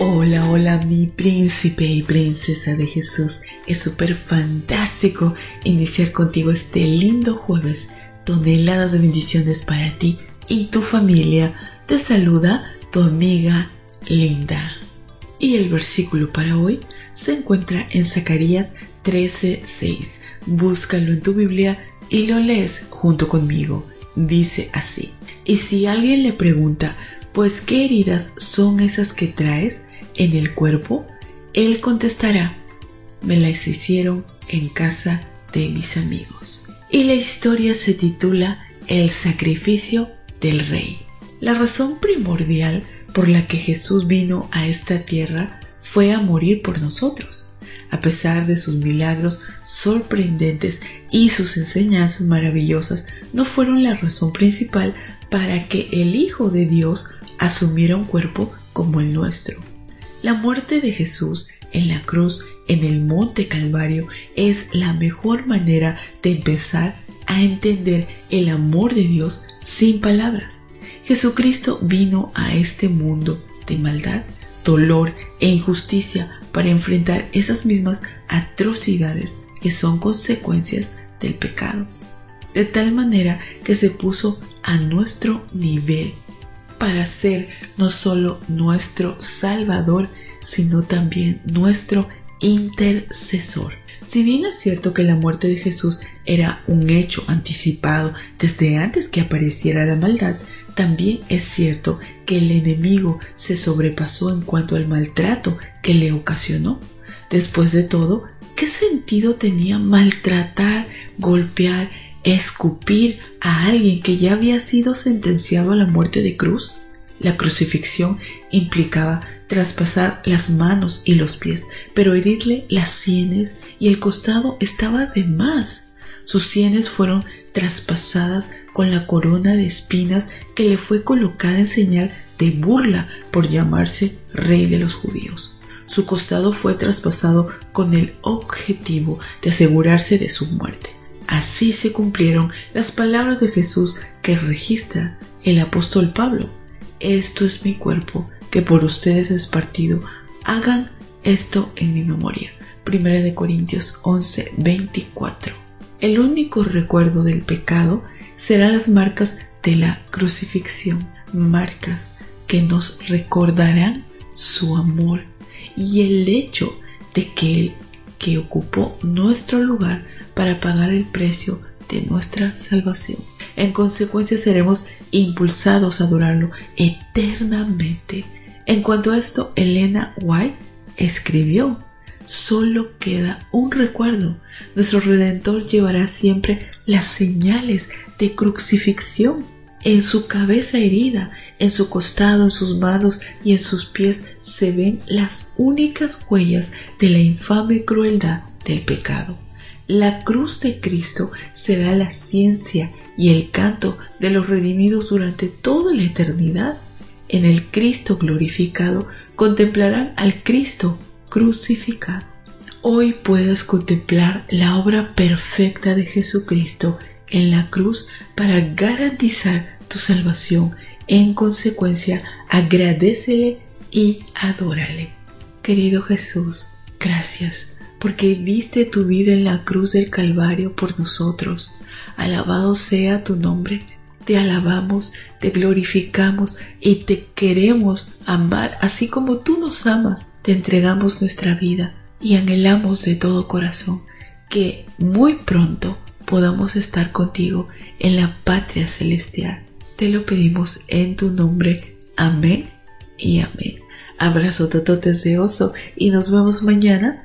Hola, hola mi príncipe y princesa de Jesús. Es súper fantástico iniciar contigo este lindo jueves. Toneladas de bendiciones para ti y tu familia. Te saluda tu amiga Linda. Y el versículo para hoy se encuentra en Zacarías 13:6. Búscalo en tu Biblia y lo lees junto conmigo. Dice así. Y si alguien le pregunta, pues qué heridas son esas que traes, en el cuerpo, él contestará, me las hicieron en casa de mis amigos. Y la historia se titula El sacrificio del rey. La razón primordial por la que Jesús vino a esta tierra fue a morir por nosotros. A pesar de sus milagros sorprendentes y sus enseñanzas maravillosas, no fueron la razón principal para que el Hijo de Dios asumiera un cuerpo como el nuestro. La muerte de Jesús en la cruz en el monte Calvario es la mejor manera de empezar a entender el amor de Dios sin palabras. Jesucristo vino a este mundo de maldad, dolor e injusticia para enfrentar esas mismas atrocidades que son consecuencias del pecado. De tal manera que se puso a nuestro nivel para ser no solo nuestro Salvador, sino también nuestro intercesor. Si bien es cierto que la muerte de Jesús era un hecho anticipado desde antes que apareciera la maldad, también es cierto que el enemigo se sobrepasó en cuanto al maltrato que le ocasionó. Después de todo, ¿qué sentido tenía maltratar, golpear escupir a alguien que ya había sido sentenciado a la muerte de cruz. La crucifixión implicaba traspasar las manos y los pies, pero herirle las sienes y el costado estaba de más. Sus sienes fueron traspasadas con la corona de espinas que le fue colocada en señal de burla por llamarse rey de los judíos. Su costado fue traspasado con el objetivo de asegurarse de su muerte. Así se cumplieron las palabras de Jesús que registra el apóstol Pablo. Esto es mi cuerpo que por ustedes es partido. Hagan esto en mi memoria. Primera de Corintios 11, 24. El único recuerdo del pecado serán las marcas de la crucifixión, marcas que nos recordarán su amor y el hecho de que Él que ocupó nuestro lugar para pagar el precio de nuestra salvación. En consecuencia seremos impulsados a adorarlo eternamente. En cuanto a esto, Elena White escribió, solo queda un recuerdo. Nuestro Redentor llevará siempre las señales de crucifixión en su cabeza herida, en su costado, en sus manos y en sus pies se ven las únicas huellas de la infame crueldad del pecado. La cruz de Cristo será la ciencia y el canto de los redimidos durante toda la eternidad. En el Cristo glorificado contemplarán al Cristo crucificado. Hoy puedes contemplar la obra perfecta de Jesucristo en la cruz para garantizar tu salvación. En consecuencia, agradecele y adórale. Querido Jesús, gracias porque viste tu vida en la cruz del Calvario por nosotros. Alabado sea tu nombre. Te alabamos, te glorificamos y te queremos amar así como tú nos amas. Te entregamos nuestra vida y anhelamos de todo corazón que muy pronto podamos estar contigo en la patria celestial. Te lo pedimos en tu nombre. Amén y amén. Abrazo tototes de oso y nos vemos mañana